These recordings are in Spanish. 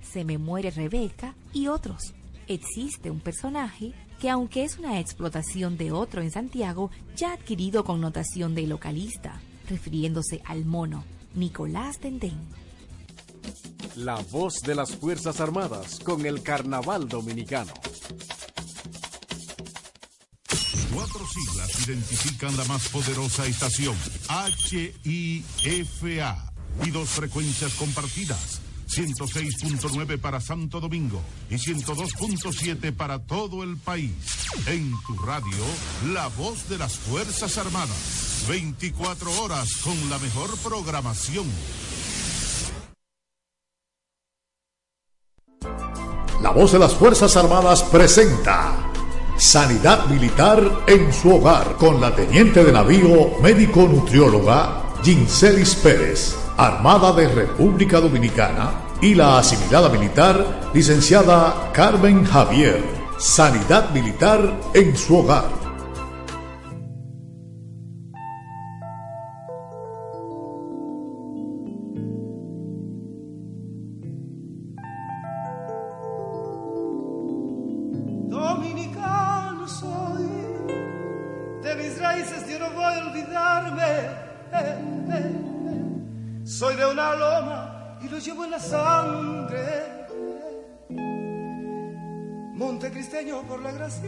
Se me muere Rebeca y otros. Existe un personaje que aunque es una explotación de otro en Santiago, ya ha adquirido connotación de localista, refiriéndose al mono, Nicolás Dendén. La voz de las Fuerzas Armadas con el Carnaval Dominicano. Cuatro siglas identifican la más poderosa estación, HIFA, y dos frecuencias compartidas 106.9 para Santo Domingo y 102.7 para todo el país. En tu radio, la voz de las Fuerzas Armadas. 24 horas con la mejor programación. La voz de las Fuerzas Armadas presenta Sanidad Militar en su hogar con la teniente de navío médico nutrióloga Ginselis Pérez Armada de República Dominicana y la asimilada militar, licenciada Carmen Javier. Sanidad Militar en su hogar.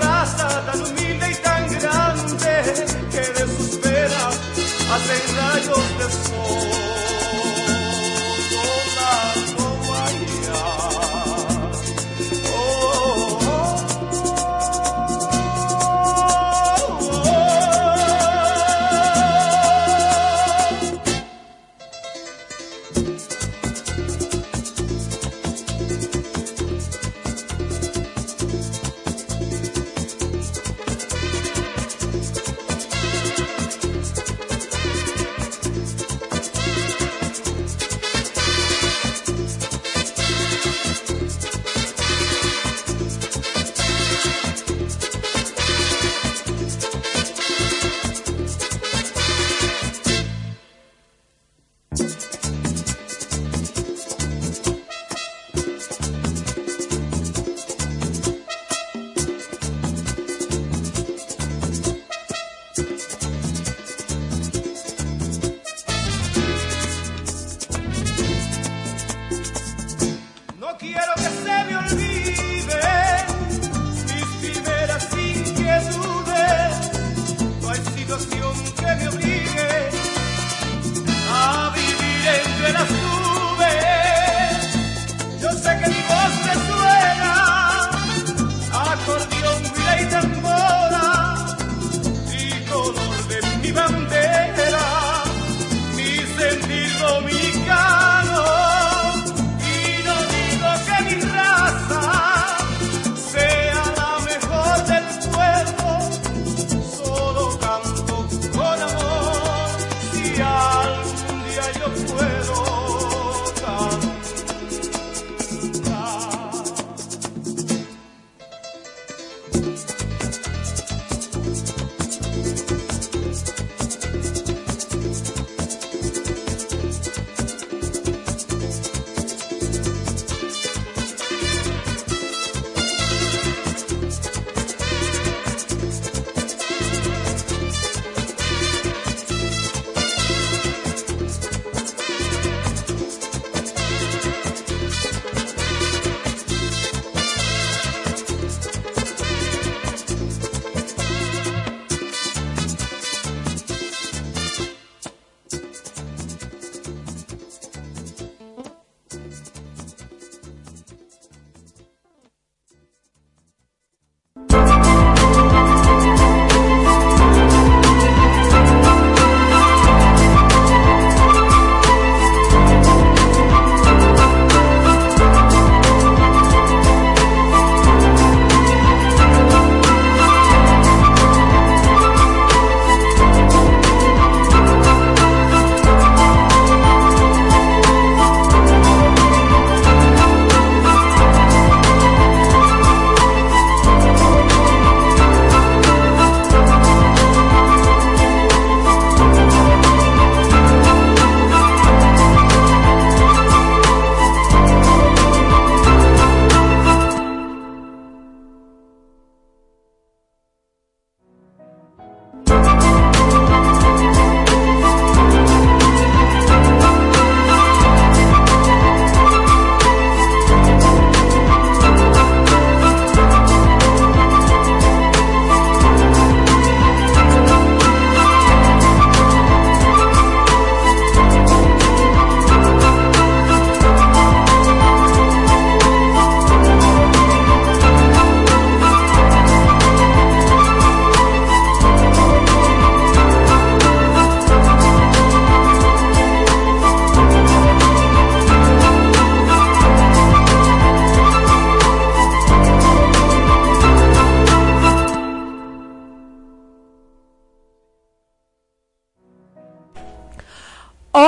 raza tan humilde y tan grande que de sus veras hacen rayos de sol.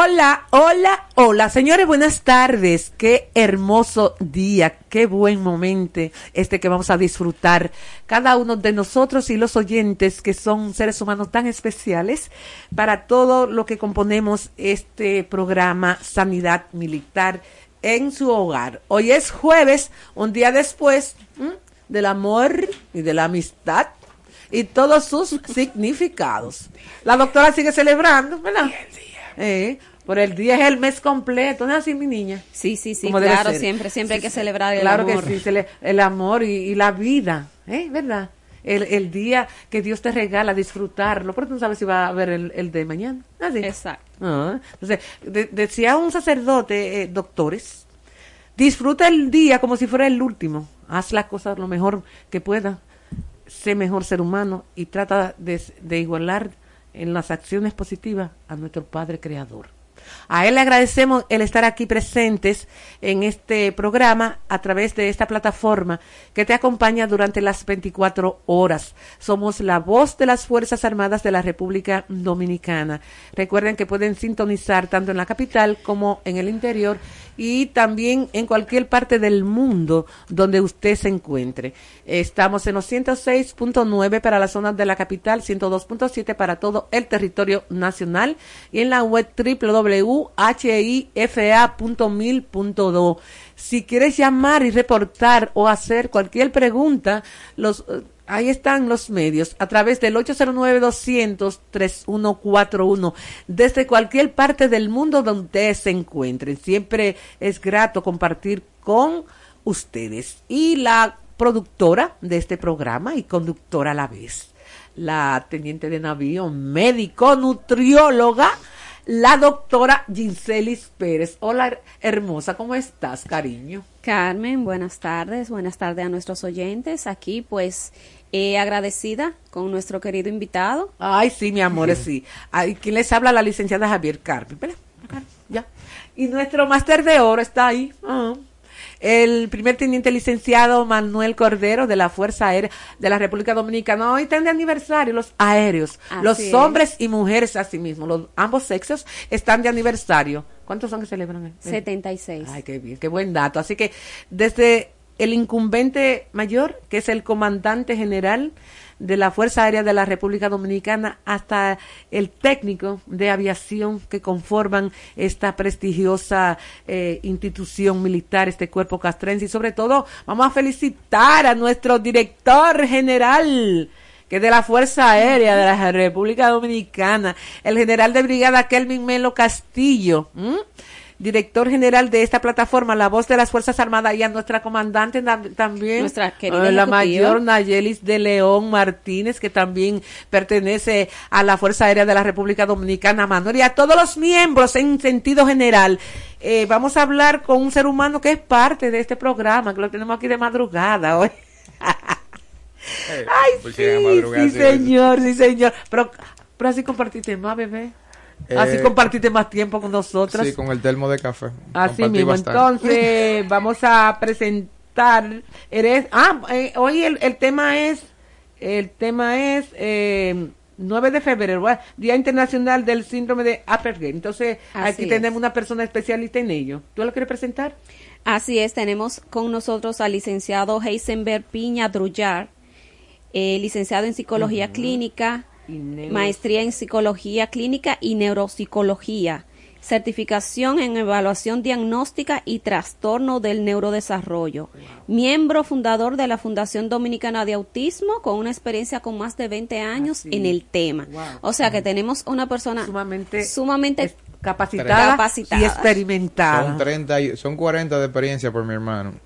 Hola, hola, hola. Señores, buenas tardes. Qué hermoso día, qué buen momento este que vamos a disfrutar cada uno de nosotros y los oyentes que son seres humanos tan especiales para todo lo que componemos este programa Sanidad Militar en su hogar. Hoy es jueves, un día después del amor y de la amistad y todos sus significados. La doctora sigue celebrando, ¿verdad? Eh, por el día es el mes completo, ¿no es así, mi niña? Sí, sí, sí, claro, siempre, siempre hay que celebrar el amor. Claro que sí, el amor y, la vida, ¿eh? ¿Verdad? El, el, día que Dios te regala, disfrutarlo, porque tú no sabes si va a haber el, el de mañana. ¿Así? Exacto. Ah, entonces, decía un sacerdote, eh, doctores, disfruta el día como si fuera el último, haz las cosas lo mejor que pueda, sé mejor ser humano y trata de, de igualar en las acciones positivas a nuestro Padre Creador. A él le agradecemos el estar aquí presentes en este programa a través de esta plataforma que te acompaña durante las 24 horas. Somos la voz de las Fuerzas Armadas de la República Dominicana. Recuerden que pueden sintonizar tanto en la capital como en el interior y también en cualquier parte del mundo donde usted se encuentre. Estamos en los 106.9 para las zonas de la capital, 102.7 para todo el territorio nacional y en la web www.hifa.mil.do. Si quieres llamar y reportar o hacer cualquier pregunta, los Ahí están los medios a través del 809-200-3141 desde cualquier parte del mundo donde se encuentren. Siempre es grato compartir con ustedes. Y la productora de este programa y conductora a la vez, la teniente de navío, médico, nutrióloga, la doctora Ginselis Pérez. Hola, hermosa, ¿cómo estás, cariño? Carmen, buenas tardes, buenas tardes a nuestros oyentes. Aquí, pues, eh, agradecida con nuestro querido invitado. Ay, sí, mi amor, sí. ¿Quién les habla? La licenciada Javier Carmen. Ya. Y nuestro máster de oro está ahí. Ah. El primer teniente licenciado Manuel Cordero de la Fuerza Aérea de la República Dominicana. Hoy están de aniversario los aéreos. los hombres y mujeres asimismo. Los, ambos sexos están de aniversario. ¿Cuántos son que celebran? 76. Ay, qué bien, qué buen dato. Así que desde el incumbente mayor, que es el comandante general de la Fuerza Aérea de la República Dominicana, hasta el técnico de aviación que conforman esta prestigiosa eh, institución militar, este cuerpo castrense. Y sobre todo, vamos a felicitar a nuestro director general que es de la Fuerza Aérea de la República Dominicana, el general de brigada Kelvin Melo Castillo director general de esta plataforma, la voz de las Fuerzas Armadas, y a nuestra comandante también, nuestra querida la mayor Nayelis de León Martínez, que también pertenece a la Fuerza Aérea de la República Dominicana, Manuel, y a todos los miembros en sentido general. Eh, vamos a hablar con un ser humano que es parte de este programa, que lo tenemos aquí de madrugada hoy. Eh, Ay, pues sí, sí, señor, sí, señor. Pero, pero así compartiste más, bebé. Así eh, compartiste más tiempo con nosotros. Sí, con el termo de café. Así mismo. Entonces, vamos a presentar. Eres. Ah, eh, hoy el, el, tema es. El tema es. Eh, 9 de febrero, Día Internacional del Síndrome de Asperger. Entonces, aquí tenemos una persona especialista en ello. ¿Tú lo quieres presentar? Así es, tenemos con nosotros al licenciado Heisenberg Piña Drullar, eh, licenciado en Psicología Clínica, maestría en psicología clínica y neuropsicología, certificación en evaluación diagnóstica y trastorno del neurodesarrollo, miembro fundador de la Fundación Dominicana de Autismo con una experiencia con más de 20 años en el tema. O sea que tenemos una persona sumamente, sumamente capacitada, y experimentada. Son 30, son 40 de experiencia por mi hermano.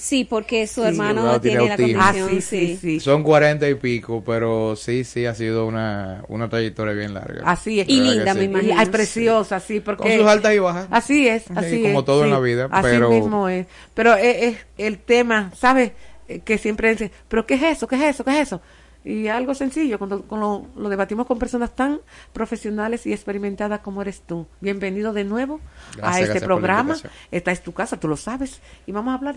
Sí, porque su hermano tiene, la condición. Ah, sí, sí, sí, Son cuarenta y pico, pero sí, sí, ha sido una, una trayectoria bien larga. Así es. Y linda, me imagino. Es preciosa, sí, porque... Con sus altas y bajas. Así es, así es. Como todo en la vida, así mismo es. Pero es, el tema, ¿sabes? Eh, que siempre dice, ¿pero qué es eso? ¿Qué es eso? ¿Qué es eso? Y algo sencillo, cuando, lo, debatimos con personas tan profesionales y experimentadas como eres tú. Bienvenido de nuevo a este programa. Esta es tu casa, tú lo sabes. Y vamos a hablar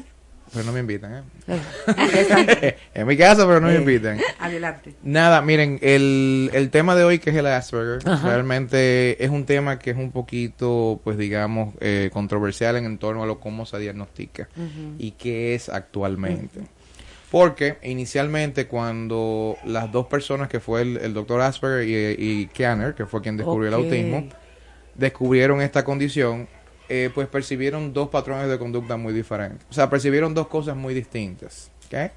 pero no me invitan, ¿eh? en mi casa, pero no me Eh, invitan. Adelante. Nada, miren, el, el tema de hoy que es el Asperger, Ajá. realmente es un tema que es un poquito, pues digamos, eh, controversial en torno a lo cómo se diagnostica y qué es actualmente. Porque inicialmente cuando las dos personas que fue el, el doctor Asperger y, y Kanner, que fue quien descubrió el autismo, descubrieron esta condición, eh, pues percibieron dos patrones de conducta muy diferentes. O sea, percibieron dos cosas muy distintas. ¿ok?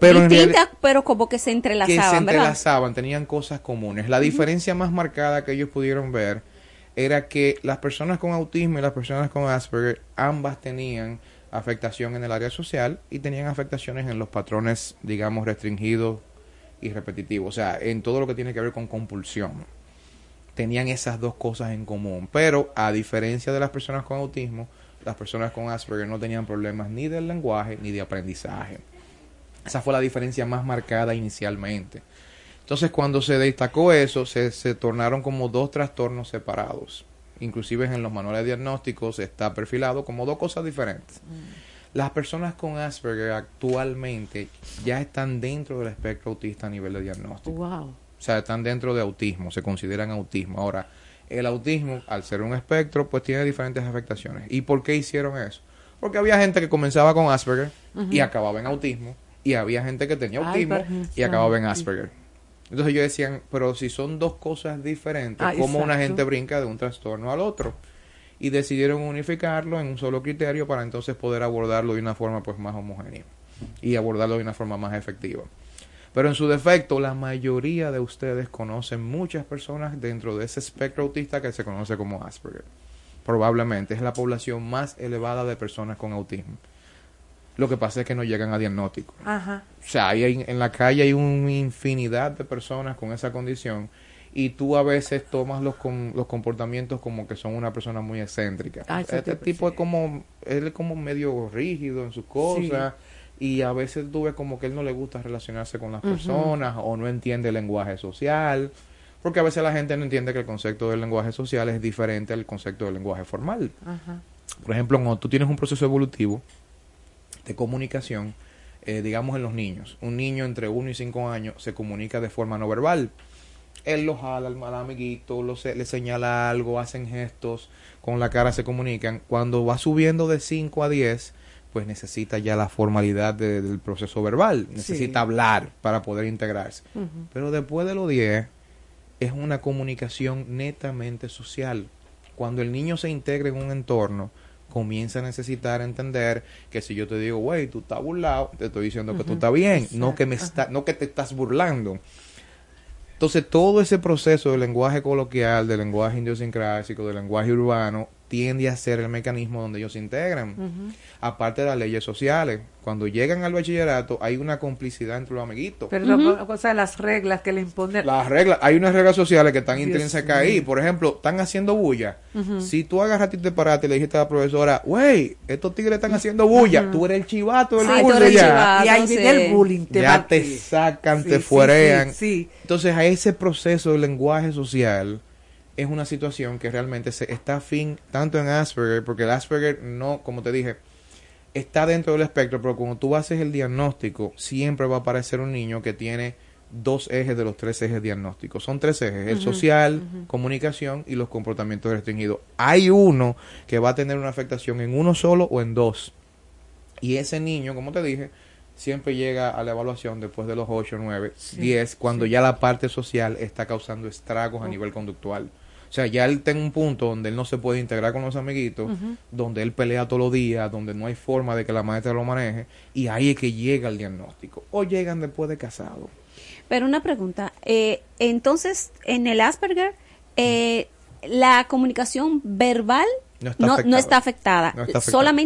Pero Distintas, pero como que se que se entrelazaban, ¿verdad? entrelazaban, tenían cosas comunes. La diferencia más marcada que ellos pudieron ver era que las personas con autismo y las personas con Asperger ambas tenían afectación en el área social y tenían afectaciones en los patrones, digamos, restringidos y repetitivos, o sea, en todo lo que tiene que ver con compulsión. Tenían esas dos cosas en común, pero a diferencia de las personas con autismo, las personas con Asperger no tenían problemas ni del lenguaje ni de aprendizaje. Esa fue la diferencia más marcada inicialmente. Entonces, cuando se destacó eso, se, se tornaron como dos trastornos separados. Inclusive en los manuales diagnósticos está perfilado como dos cosas diferentes. Las personas con Asperger actualmente ya están dentro del espectro autista a nivel de diagnóstico. Wow. O sea, están dentro de autismo, se consideran autismo. Ahora, el autismo, al ser un espectro, pues tiene diferentes afectaciones. ¿Y por qué hicieron eso? Porque había gente que comenzaba con Asperger y acababa en autismo, y había gente que tenía Ay, autismo y acababa en Asperger. Entonces ellos decían, pero si son dos cosas diferentes, Ah, ¿cómo una gente brinca de un trastorno al otro? Y decidieron unificarlo en un solo criterio para entonces poder abordarlo de una forma pues más homogénea y abordarlo de una forma más efectiva. Pero en su defecto, la mayoría de ustedes conocen muchas personas dentro de ese espectro autista que se conoce como Asperger. Probablemente es la población más elevada de personas con autismo. Lo que pasa es que no llegan a diagnóstico. Ajá. O sea, hay, en la calle hay una infinidad de personas con esa condición y tú a veces tomas los, con, los comportamientos como que son una persona muy excéntrica. Ah, este tipo, es sí. como, él es como medio rígido en sus cosas y a veces tú ves como que él no le gusta relacionarse con las personas o no entiende el lenguaje social. Porque a veces la gente no entiende que el concepto del lenguaje social es diferente al concepto del lenguaje formal. Por ejemplo, cuando tú tienes un proceso evolutivo de comunicación, eh, digamos en los niños, un niño entre 1 y 5 años se comunica de forma no verbal. Él lo jala al, al amiguito, lo se- le señala algo, hacen gestos, con la cara se comunican. Cuando va subiendo de 5 a 10, pues necesita ya la formalidad de- del proceso verbal, necesita hablar para poder integrarse. Pero después de los 10, es una comunicación netamente social. Cuando el niño se integra en un entorno, comienza a necesitar entender que si yo te digo, güey, tú estás burlado, te estoy diciendo que tú estás bien, no que me está, no que te estás burlando. Entonces, todo ese proceso del lenguaje coloquial, del lenguaje idiosincrásico, del lenguaje urbano, tiende a ser el mecanismo donde ellos se integran. Aparte de las leyes sociales, cuando llegan al bachillerato, hay una complicidad entre los amiguitos. Pero la cosa de las reglas que le imponen. Las reglas, hay unas reglas sociales que están Dios intrínsecas ahí. Por ejemplo, están haciendo bulla. Si tú agarras y te paraste y le dijiste a la profesora, güey, estos tigres están haciendo bulla, tú eres el chivato del Sí, tú curso eres el ya. chivato. y ahí viene el bullying. Te Ya te sacan, Sí, te sí, fuerean. Sí, sí. Entonces, a ese proceso del lenguaje social es una situación que realmente se está afín tanto en Asperger, porque el Asperger no, como te dije, está dentro del espectro, pero cuando tú haces el diagnóstico, siempre va a aparecer un niño que tiene dos ejes de los tres ejes diagnósticos. Son tres ejes, el social, comunicación y los comportamientos restringidos. Hay uno que va a tener una afectación en uno solo o en dos. Y ese niño, como te dije, siempre llega a la evaluación después de los 8, 9, 10, cuando ya la parte social está causando estragos a nivel conductual. O sea, ya él está en un punto donde él no se puede integrar con los amiguitos, donde él pelea todos los días, donde no hay forma de que la maestra lo maneje, y ahí es que llega el diagnóstico. O llegan después de casado. Pero una pregunta, eh, entonces en el Asperger, eh, la comunicación verbal No está no, afectada. no está afectada, No está afectada. solamente